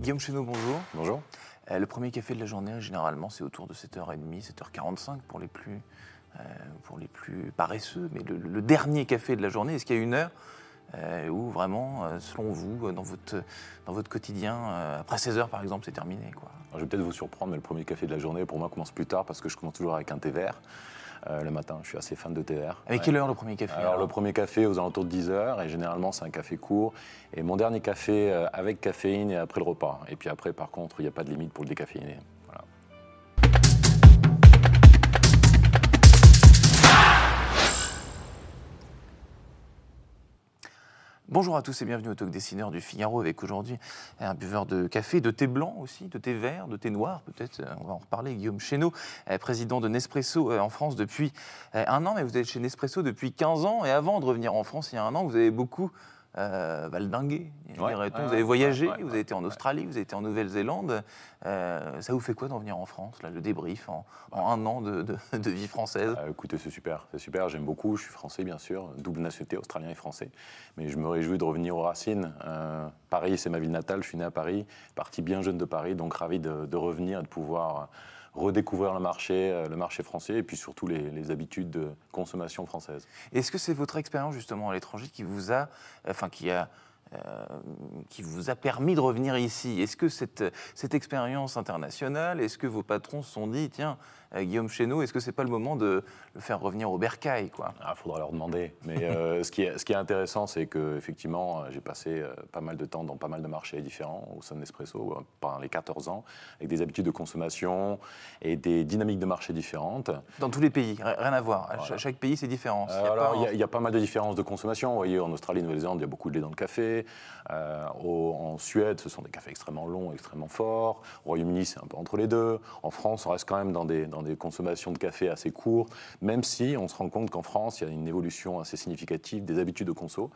Guillaume Cheneau, bonjour. Bonjour. Euh, le premier café de la journée, généralement, c'est autour de 7h30, 7h45 pour les plus, euh, pour les plus paresseux. Mais le, le dernier café de la journée, est-ce qu'il y a une heure euh, où vraiment, euh, selon vous, dans votre, dans votre quotidien, après 16h par exemple, c'est terminé quoi? Alors, je vais peut-être vous surprendre, mais le premier café de la journée, pour moi, commence plus tard parce que je commence toujours avec un thé vert. Euh, le matin, je suis assez fan de thé vert. Avec Ouais. quelle heure le premier café Alors, le premier café aux alentours de 10h, et généralement, c'est un café court. Et mon dernier café euh, avec caféine et après le repas. Et puis après, par contre, il n'y a pas de limite pour le décaféiner. Bonjour à tous et bienvenue au Talk Dessineur du Figaro avec aujourd'hui un buveur de café, de thé blanc aussi, de thé vert, de thé noir peut-être, euh, on va en reparler, Guillaume Chéneau, euh, président de Nespresso euh, en France depuis un an, mais vous êtes chez Nespresso depuis 15 ans et avant de revenir en France il y a un an, vous avez beaucoup euh, valdingué, Ouais. dirait-on. Ouais, vous avez ouais, voyagé, ouais, vous avez été en Australie, vous avez été en Nouvelle-Zélande, Euh, ça vous fait quoi d'en venir en France, là, le débrief en, en un an de, de- de vie française? Euh, écoutez, c'est super, c'est super, j'aime beaucoup, je suis français bien sûr, double nationalité, australien et français, mais je me réjouis de revenir aux racines. Euh, Paris, c'est ma ville natale, je suis né à Paris, parti bien jeune de Paris, donc ravi de, de revenir et de pouvoir redécouvrir le marché, euh, le marché français et puis surtout les, habitudes de consommation française. Est-ce que c'est votre expérience justement à l'étranger qui vous a, enfin qui a, euh, qui vous a permis de revenir ici Est-ce que cette, cette expérience internationale, est-ce que vos patrons se sont dit, tiens, euh, Guillaume Chéneau, est-ce que c'est pas le moment de le faire revenir au bercail, Il faudra leur demander. Mais euh, ce, qui est, ce qui est intéressant, c'est qu'effectivement, j'ai passé euh, pas mal de temps dans pas mal de marchés différents au sein de Nespresso euh, pendant les 14 ans, avec des habitudes de consommation et des dynamiques de marché différentes. Dans tous les pays, ri- rien à voir. Voilà. Chaque pays, c'est différent. Il y Euh, y a pas mal de différences de consommation. Vous voyez, en Australie, Nouvelle-Zélande, il y a beaucoup de lait dans le café. Euh, en Suède, ce sont des cafés extrêmement longs, extrêmement forts. Au Royaume-Uni, c'est un peu entre les deux. En France, on reste quand même dans des, dans des consommations de café assez courtes, même si on se rend compte qu'en France, il y a une évolution assez significative des habitudes de conso.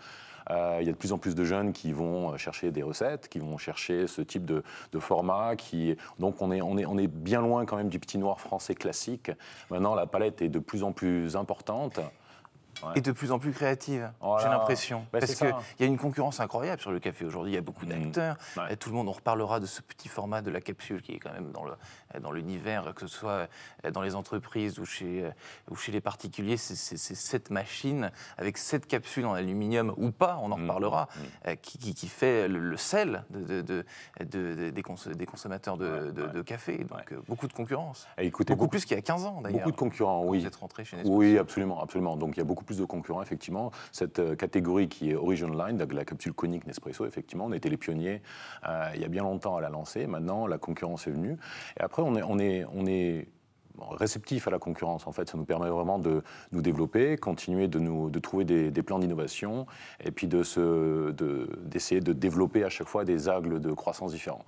Euh, il y a de plus en plus de jeunes qui vont chercher des recettes, qui vont chercher ce type de, format. Donc on est, on, est, on est bien loin quand même du petit noir français classique. Maintenant, la palette est de plus en plus importante. Et de plus en plus créative, Voilà. j'ai l'impression. Bah, Parce qu'il y a une concurrence incroyable sur le café aujourd'hui. Il y a beaucoup Mhm. d'acteurs. Ouais. Et tout le monde, on reparlera de ce petit format de la capsule qui est quand même dans le- dans l'univers, que ce soit dans les entreprises ou chez, ou chez les particuliers. C'est c'est- c'est cette machine avec cette capsule en aluminium ou pas, on en Mhm. reparlera, euh, qui, qui- qui fait le, le sel de, de- de- de- de- des, cons- des consommateurs de, Ouais, café. Donc euh, beaucoup de concurrence. Et écoutez, Beaucoup, beaucoup, plus qu'il y a 15 ans d'ailleurs. beaucoup de concurrents, oui. Vous êtes rentré chez Nespresso. Oui, absolument, absolument. Donc il y a beaucoup plus de concurrents, effectivement. Cette euh, catégorie qui est Origin Line, donc la capsule conique Nespresso, effectivement, on était les pionniers euh, il y a bien longtemps à la lancer. Maintenant, la concurrence est venue. Et après, on est, on est, on est réceptif à la concurrence. En fait, ça nous permet vraiment de nous développer, continuer de, nous, de trouver des, des plans d'innovation et puis de se- de- d'essayer de, développer à chaque fois des angles de croissance différents.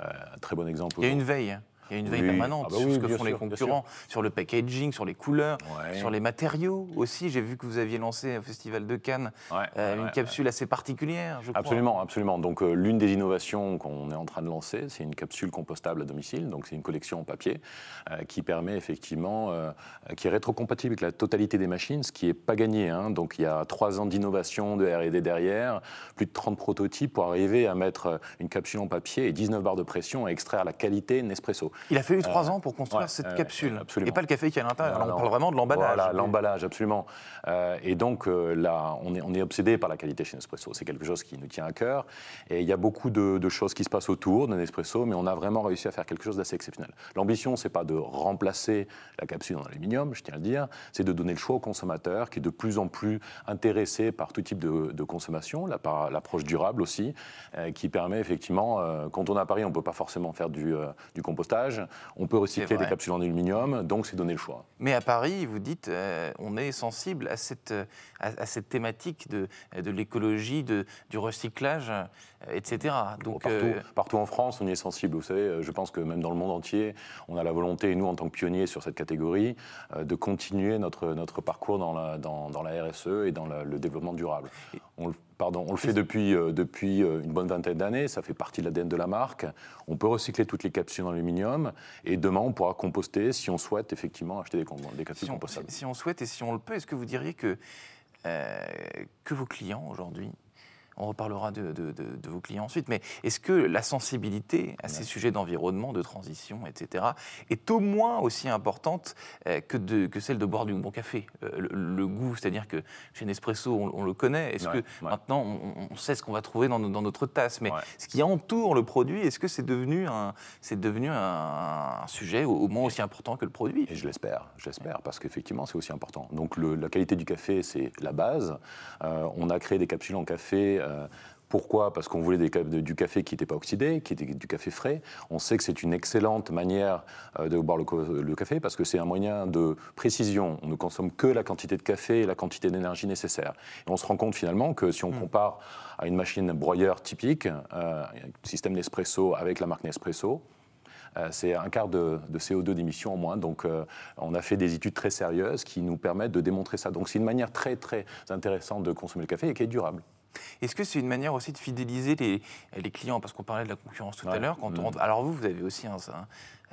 Euh, un très bon exemple. Il y a une veille. Il y a une veille Oui. permanente Ah bah sur ce que font les sûr, concurrents, sur le packaging, sur les couleurs, Ouais. sur les matériaux aussi. J'ai vu que vous aviez lancé au Festival de Cannes Ouais, euh, ouais, une capsule assez particulière, je crois. Absolument, absolument. Donc euh, l'une des innovations qu'on est en train de lancer, c'est une capsule compostable à domicile. Donc c'est une collection en papier euh, qui permet effectivement, qui est rétrocompatible avec la totalité des machines, ce qui n'est pas gagné. hein. Donc il y a trois ans d'innovation, de R&D derrière, plus de 30 prototypes pour arriver à mettre une capsule en papier et 19 barres de pression et extraire la qualité Nespresso. Il a fallu trois ans pour construire ouais, cette ouais, capsule. absolument. Et pas le café qui est à l'intérieur. On parle vraiment de l'emballage. Voilà, l'emballage, absolument. Euh, et donc euh, là, on est, on est obsédé par la qualité chez Nespresso. C'est quelque chose qui nous tient à cœur. Et il y a beaucoup de, de choses qui se passent autour de Nespresso, mais on a vraiment réussi à faire quelque chose d'assez exceptionnel. L'ambition, c'est pas de remplacer la capsule en aluminium, je tiens à le dire, c'est de donner le choix au consommateur qui est de plus en plus intéressé par tout type de, de consommation, là, par l'approche durable aussi, euh, qui permet effectivement, euh, quand on est à Paris, on ne peut pas forcément faire du, euh, du compostage, on peut recycler des capsules en aluminium, donc c'est donner le choix. Mais à Paris, vous dites, euh, on est sensible à cette, euh, à, à cette thématique de, de l'écologie, du recyclage, euh, etc. Donc, partout, euh, partout en France, on y est sensible. Vous savez, je pense que même dans le monde entier, on a la volonté, nous, en tant que pionniers sur cette catégorie, euh, de continuer notre, notre parcours dans la, dans, dans la RSE et dans la- le développement durable. On, le- pardon, on le fait depuis, euh, depuis euh, une bonne vingtaine d'années, ça fait partie de l'ADN de la marque. On peut recycler toutes les capsules en aluminium et demain, on pourra composter si on souhaite effectivement acheter des, capsules si on, compostables. si- si on souhaite et si on le peut, est-ce que vous diriez que, euh, que vos clients aujourd'hui on reparlera de, vos clients ensuite, mais est-ce que la sensibilité à ces sujets d'environnement, de transition, etc., est au moins aussi importante euh, que, que celle de boire du bon café? Euh, le, goût, c'est-à-dire que chez Nespresso, on, le connaît. Est-ce que maintenant, on, sait ce qu'on va trouver dans, notre tasse? Mais ce qui entoure le produit, est-ce que c'est devenu, un, devenu un, sujet au, moins aussi important que le produit? Et je l'espère, j'espère, parce qu'effectivement, c'est aussi important. Donc la qualité du café, c'est la base. Euh, on a créé des capsules en café euh, pourquoi? Parce qu'on voulait du café qui n'était pas oxydé, qui était du café frais. On sait que c'est une excellente manière euh, de boire le, café parce que c'est un moyen de précision. On ne consomme que la quantité de café et la quantité d'énergie nécessaire. Et on se rend compte finalement que si on hmm. compare à une machine broyeur typique, euh, système Nespresso avec la marque Nespresso, euh, c'est un quart de, CO2 d'émission en moins. Donc, on a fait des études très sérieuses qui nous permettent de démontrer ça. Donc, c'est une manière très, très intéressante de consommer le café et qui est durable. Est-ce que c'est une manière aussi de fidéliser les, les clients? Parce qu'on parlait de la concurrence tout à l'heure. Quand on, mm. alors vous, vous avez aussi un,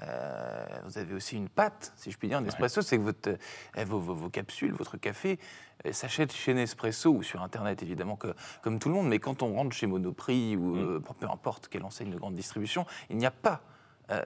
euh, vous avez aussi une patte, si je puis dire, Nespresso, c'est que votre, euh, vos, vos, capsules, votre café euh, s'achète chez Nespresso ou sur Internet évidemment que, comme tout le monde, mais quand on rentre chez Monoprix ou mm. peu importe quelle enseigne de grande distribution, il n'y a pas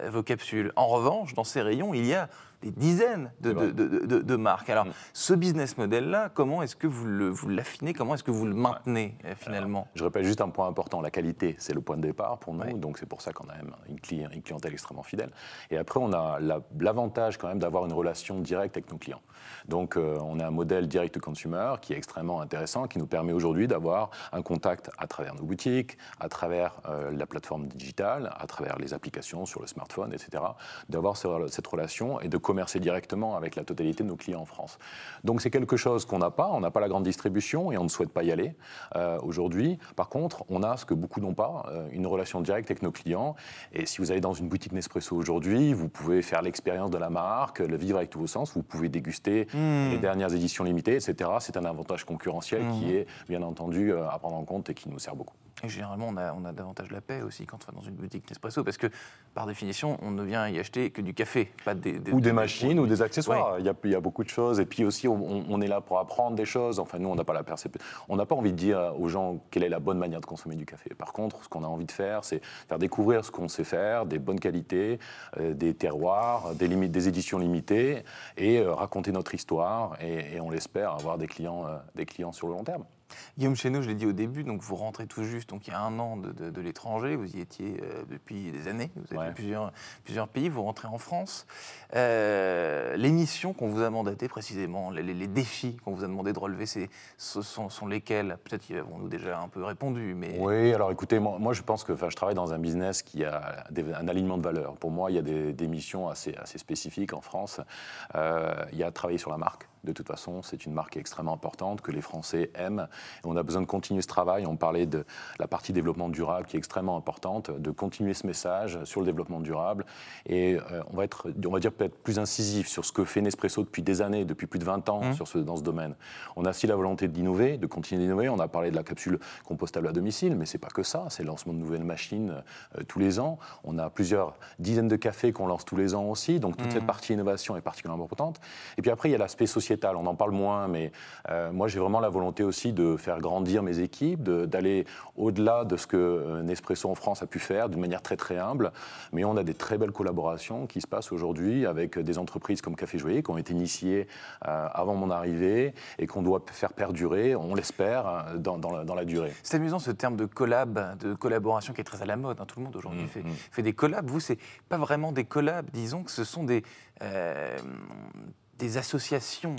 vos capsules. En revanche, dans ces rayons, il y a des dizaines de, marques. Alors, mm. ce business model-là, comment est-ce que vous l'affinez? Comment est-ce que vous le maintenez euh, finalement? Je répète juste un point important la qualité, c'est le point de départ pour nous. Donc, c'est pour ça qu'on a même une, clientèle extrêmement fidèle. Et après, on a l'avantage quand même d'avoir une relation directe avec nos clients. Donc, euh, on a un modèle direct to consumer qui est extrêmement intéressant, qui nous permet aujourd'hui d'avoir un contact à travers nos boutiques, à travers euh, la plateforme digitale, à travers les applications sur le smartphone, etc. D'avoir cette relation et de commercer directement avec la totalité de nos clients en France. Donc c'est quelque chose qu'on n'a pas, on n'a pas la grande distribution et on ne souhaite pas y aller euh, aujourd'hui. Par contre, on a ce que beaucoup n'ont pas, euh, une relation directe avec nos clients. Et si vous allez dans une boutique Nespresso aujourd'hui, vous pouvez faire l'expérience de la marque, le vivre avec tous vos sens, vous pouvez déguster hmm. les dernières éditions limitées, etc. C'est un avantage concurrentiel qui hmm. est bien entendu euh, à prendre en compte et qui nous sert beaucoup. Et généralement, on a, on a davantage la paix aussi quand on va dans une boutique Nespresso, parce que par définition, on ne vient y acheter que du café, pas des, ou des, machines ou des accessoires. Il, y a, il, y a, beaucoup de choses. Et puis aussi, on, est là pour apprendre des choses. Enfin, nous, on n'a pas la perception. On n'a pas envie de dire aux gens quelle est la bonne manière de consommer du café. Par contre, ce qu'on a envie de faire, c'est faire découvrir ce qu'on sait faire, des bonnes qualités, euh, des terroirs, des, limites, des éditions limitées, et euh, raconter notre histoire. Et, et on l'espère avoir des clients, euh, des clients sur le long terme. Guillaume Chéneau, je l'ai dit au début, donc vous rentrez tout juste, donc il y a un an de, l'étranger, vous y étiez euh, depuis des années, vous avez fait plusieurs, plusieurs pays, vous rentrez en France. Euh, les missions qu'on vous a mandatées précisément, les, défis qu'on vous a demandé de relever, ce sont, sont lesquels? Peut-être qu'ils avons nous déjà un peu répondu, mais... Oui, alors écoutez, moi, je pense que je travaille dans un business qui a un alignement de valeurs. Pour moi, il y a des, missions assez, assez spécifiques en France. Euh, il y a travailler sur la marque de toute façon, c'est une marque extrêmement importante que les Français aiment. on a besoin de continuer ce travail. On parlait de la partie développement durable qui est extrêmement importante, de continuer ce message sur le développement durable. Et euh, on va être, on va dire peut-être plus incisif sur ce que fait Nespresso depuis des années, depuis plus de 20 ans mmh. sur ce, dans ce domaine. On a aussi la volonté d'innover, de continuer d'innover. On a parlé de la capsule compostable à domicile, mais c'est pas que ça. C'est le lancement de nouvelles machines euh, tous les ans. On a plusieurs dizaines de cafés qu'on lance tous les ans aussi. Donc toute cette mmh. partie innovation est particulièrement importante. Et puis après, il y a l'aspect sociétal on en parle moins, mais euh, moi j'ai vraiment la volonté aussi de faire grandir mes équipes, d'aller au-delà de ce que euh, Nespresso en France a pu faire d'une manière très très humble. Mais on a des très belles collaborations qui se passent aujourd'hui avec des entreprises comme Café Joyer qui ont été initiées euh, avant mon arrivée et qu'on doit faire perdurer, on l'espère, dans, la, durée. C'est amusant ce terme de collab, de collaboration qui est très à la mode. Hein. Tout le monde aujourd'hui mmh, fait, mmh. fait, des collabs. Vous, c'est pas vraiment des collabs, disons que ce sont des des associations.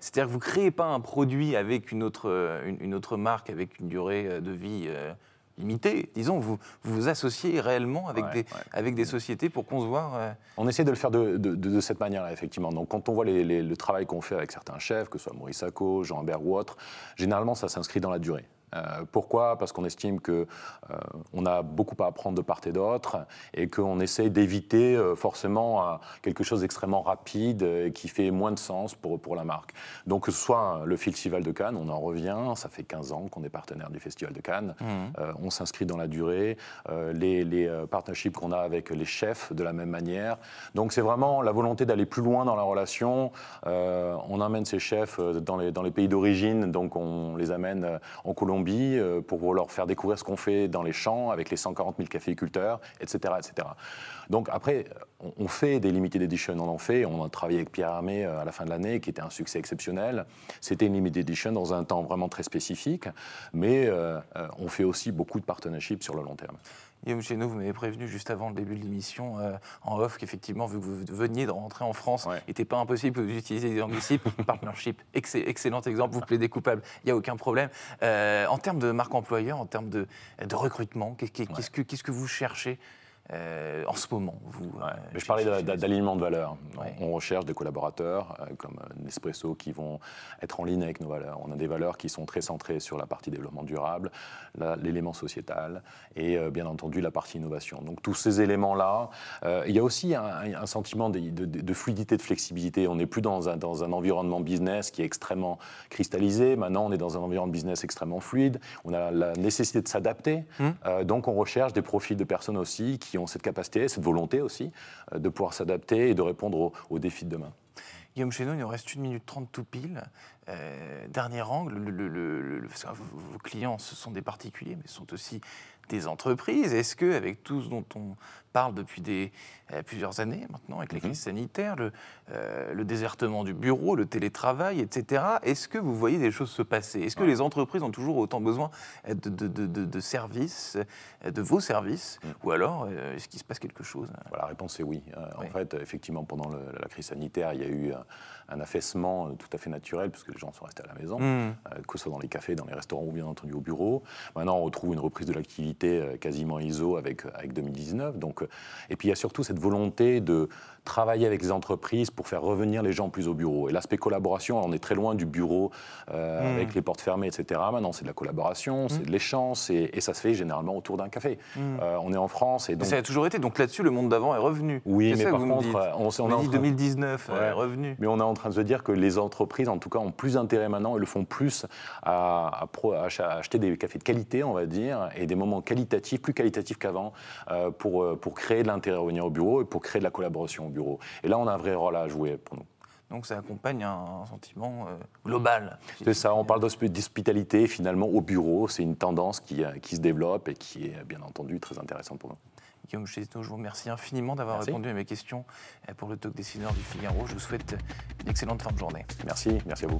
C'est-à-dire que vous ne créez pas un produit avec une autre, une, autre marque, avec une durée euh, de vie euh, limitée. Disons, vous, vous associez réellement avec, des, avec des sociétés pour concevoir. Euh, on essaie de le faire de, de, cette manière-là, effectivement. Donc, quand on voit les, le travail qu'on fait avec certains chefs, que ce soit Maurice Sacco, Jean Berg ou autres, généralement, ça s'inscrit dans la durée. Euh, pourquoi? Parce qu'on estime qu'on euh, a beaucoup à apprendre de part et d'autre et qu'on essaie d'éviter euh, forcément quelque chose d'extrêmement rapide et qui fait moins de sens pour, pour la marque. Donc que ce soit le Festival de Cannes, on en revient, ça fait 15 ans qu'on est partenaire du Festival de Cannes, mmh. on s'inscrit dans la durée, les, les partnerships qu'on a avec les chefs de la même manière. Donc c'est vraiment la volonté d'aller plus loin dans la relation. on amène ces chefs dans les, dans les pays d'origine, donc on les amène en Colombie Euh, pour leur faire découvrir ce qu'on fait dans les champs avec les 140 000 caféiculteurs, etc., etc. Donc après, on, fait des limited edition, on en fait. On a travaillé avec Pierre Armé à la fin de l'année, qui était un succès exceptionnel. C'était une limited edition dans un temps vraiment très spécifique, mais on fait aussi beaucoup de partnerships sur le long terme. Guillaume Chéneau, vous m'avez prévenu juste avant le début de l'émission euh, en off qu'effectivement, vu que vous veniez de rentrer en France, il n'était pas impossible d'utiliser des anglicismes. Partnership, excellent exemple, vous plaidez coupable, il n'y a aucun problème. Euh, en termes de marque employeur, en termes de, de recrutement, qu'est-ce que, que vous cherchez euh, en ce moment vous, euh, Je parlais d'alignement de valeurs. On recherche des collaborateurs euh, comme Nespresso qui vont être en ligne avec nos valeurs. On a des valeurs qui sont très centrées sur la partie développement durable, l'élément sociétal et bien entendu la partie innovation. Donc tous ces éléments-là, il y a aussi un, sentiment de, fluidité, de flexibilité. On n'est plus dans un, dans un environnement business qui est extrêmement cristallisé. Maintenant, on est dans un environnement business extrêmement fluide. On a la nécessité de s'adapter. Hum. donc on recherche des profils de personnes aussi qui ont cette capacité, cette volonté aussi, euh, de pouvoir s'adapter et de répondre aux, défis de demain. Guillaume Chéneau, il nous reste une minute trente tout pile. Euh, dernier angle, vos clients, ce sont des particuliers, mais ce sont aussi des entreprises. Est-ce que, avec tout ce dont on parle depuis des, euh, plusieurs années maintenant, avec les mhm. crises sanitaires, le, euh, le, désertement du bureau, le télétravail, etc., est-ce que vous voyez des choses se passer? Est-ce que les entreprises ont toujours autant besoin de, de, de, services, de vos services, mhm. ou alors est-ce qu'il se passe quelque chose? La réponse est oui. En fait, effectivement, pendant la crise sanitaire, il y a eu un affaissement tout à fait naturel, puisque les gens sont restés à la maison, mhm. que ce soit dans les cafés, dans les restaurants ou bien entendu au bureau. Maintenant, on retrouve une reprise de l'activité quasiment ISO avec, avec 2019. Donc, et puis il y a surtout cette volonté de travailler avec les entreprises pour faire revenir les gens plus au bureau. Et l'aspect collaboration, on est très loin du bureau euh, hmm. avec les portes fermées, etc. Maintenant, c'est de la collaboration, c'est hmm. de l'échange, et, ça se fait généralement autour d'un café. Euh, on est en France. Et donc... ça a toujours été. Donc là-dessus, le monde d'avant est revenu. Oui, mais par contre, on, on, on dit 2019 est revenu. Mais on est en train de se dire que les entreprises, en tout cas, ont plus intérêt maintenant et le font plus à, acheter des cafés de qualité, on va dire, et des moments qualitatifs, plus qualitatifs qu'avant, euh, pour, pour créer de l'intérêt à venir au bureau et pour créer de la collaboration au bureau. Et là, on a un vrai rôle à jouer pour nous. Donc ça accompagne un, sentiment euh, global. C'est ça, on parle d'hospitalité finalement au bureau, c'est une tendance qui, euh, qui, se développe et qui est bien entendu très intéressante pour nous. Guillaume Chesneau, je vous remercie infiniment d'avoir répondu à mes questions euh, pour le talk dessineur du Figaro. Je vous souhaite une excellente fin de journée. Merci, merci à vous.